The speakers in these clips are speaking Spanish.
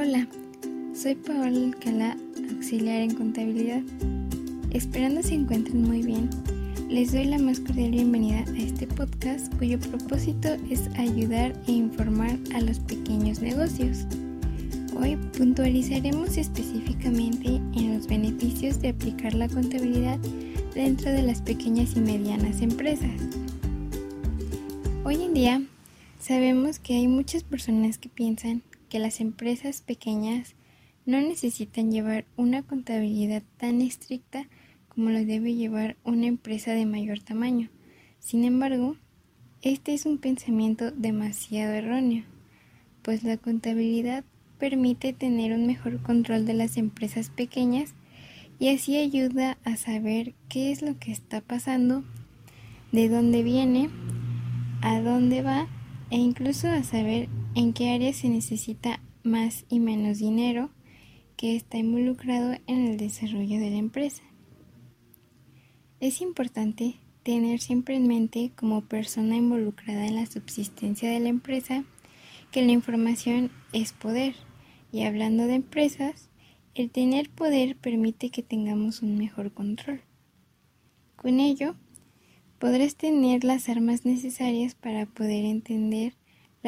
Hola, soy Paola Alcalá, auxiliar en contabilidad. Esperando se encuentren muy bien, les doy la más cordial bienvenida a este podcast cuyo propósito es ayudar e informar a los pequeños negocios. Hoy puntualizaremos específicamente en los beneficios de aplicar la contabilidad dentro de las pequeñas y medianas empresas. Hoy en día sabemos que hay muchas personas que piensan que las empresas pequeñas no necesitan llevar una contabilidad tan estricta como lo debe llevar una empresa de mayor tamaño. Sin embargo, este es un pensamiento demasiado erróneo, pues la contabilidad permite tener un mejor control de las empresas pequeñas y así ayuda a saber qué es lo que está pasando, de dónde viene, a dónde va e incluso a saber en qué área se necesita más y menos dinero que está involucrado en el desarrollo de la empresa. Es importante tener siempre en mente como persona involucrada en la subsistencia de la empresa que la información es poder y hablando de empresas, el tener poder permite que tengamos un mejor control. Con ello, podrás tener las armas necesarias para poder entender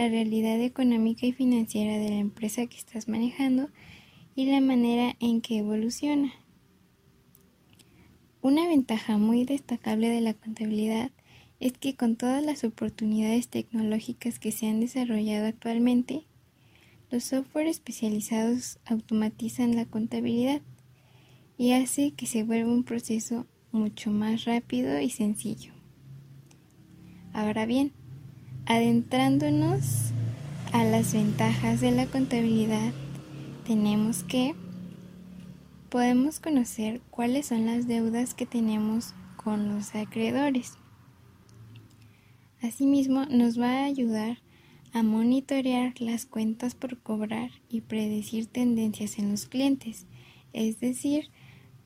la realidad económica y financiera de la empresa que estás manejando y la manera en que evoluciona. Una ventaja muy destacable de la contabilidad es que con todas las oportunidades tecnológicas que se han desarrollado actualmente, los software especializados automatizan la contabilidad y hace que se vuelva un proceso mucho más rápido y sencillo. Ahora bien, adentrándonos a las ventajas de la contabilidad, tenemos que podemos conocer cuáles son las deudas que tenemos con los acreedores. Asimismo, nos va a ayudar a monitorear las cuentas por cobrar y predecir tendencias en los clientes, es decir,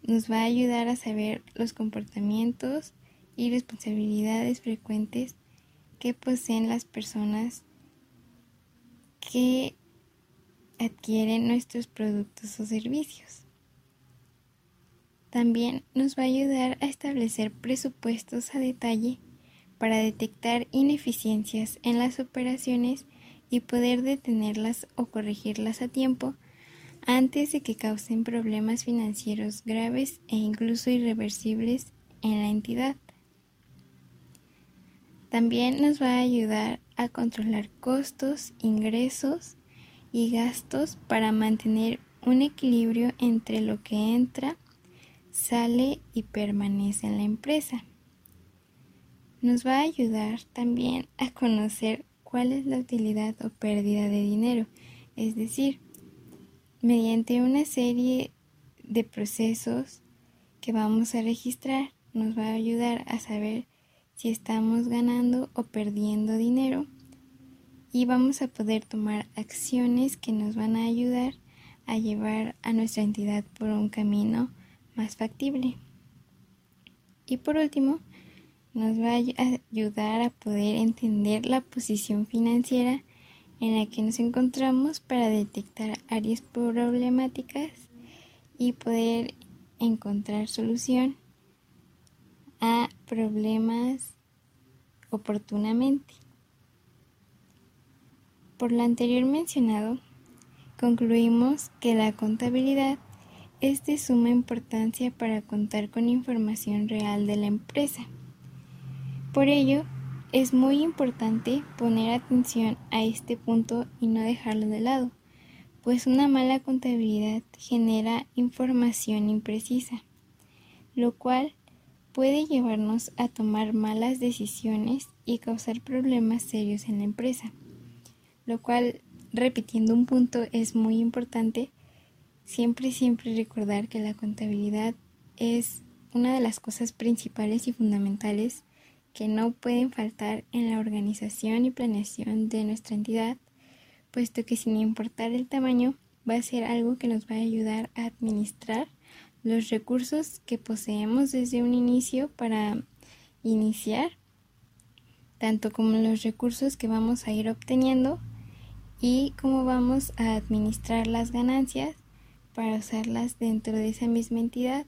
nos va a ayudar a saber los comportamientos y responsabilidades frecuentes que poseen las personas que adquieren nuestros productos o servicios. También nos va a ayudar a establecer presupuestos a detalle para detectar ineficiencias en las operaciones y poder detenerlas o corregirlas a tiempo antes de que causen problemas financieros graves e incluso irreversibles en la entidad. También nos va a ayudar a controlar costos, ingresos y gastos para mantener un equilibrio entre lo que entra, sale y permanece en la empresa. Nos va a ayudar también a conocer cuál es la utilidad o pérdida de dinero, es decir, mediante una serie de procesos que vamos a registrar, nos va a ayudar a saber si estamos ganando o perdiendo dinero y vamos a poder tomar acciones que nos van a ayudar a llevar a nuestra entidad por un camino más factible. Y por último, nos va a ayudar a poder entender la posición financiera en la que nos encontramos para detectar áreas problemáticas y poder encontrar solución problemas oportunamente. Por lo anterior mencionado, concluimos que la contabilidad es de suma importancia para contar con información real de la empresa por ello, es muy importante poner atención a este punto y no dejarlo de lado, pues una mala contabilidad genera información imprecisa, lo cual puede llevarnos a tomar malas decisiones y causar problemas serios en la empresa, lo cual, repitiendo un punto, es muy importante. Siempre, siempre recordar que la contabilidad es una de las cosas principales y fundamentales que no pueden faltar en la organización y planeación de nuestra entidad, puesto que sin importar el tamaño, va a ser algo que nos va a ayudar a administrar los recursos que poseemos desde un inicio para iniciar, tanto como los recursos que vamos a ir obteniendo y cómo vamos a administrar las ganancias para usarlas dentro de esa misma entidad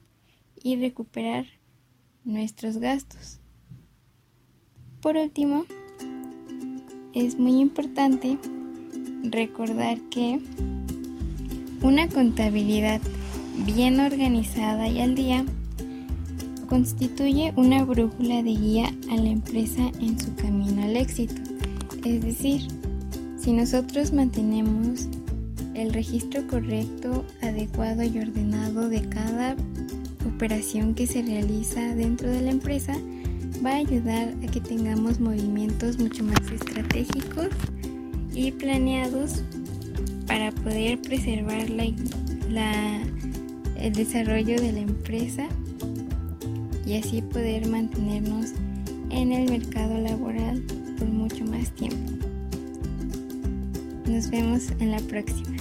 y recuperar nuestros gastos. Por último, es muy importante recordar que una contabilidad bien organizada y al día constituye una brújula de guía a la empresa en su camino al éxito. Es decir, si nosotros mantenemos el registro correcto, adecuado y ordenado de cada operación que se realiza dentro de la empresa, va a ayudar a que tengamos movimientos mucho más estratégicos y planeados para poder preservar la, el desarrollo de la empresa y así poder mantenernos en el mercado laboral por mucho más tiempo. Nos vemos en la próxima.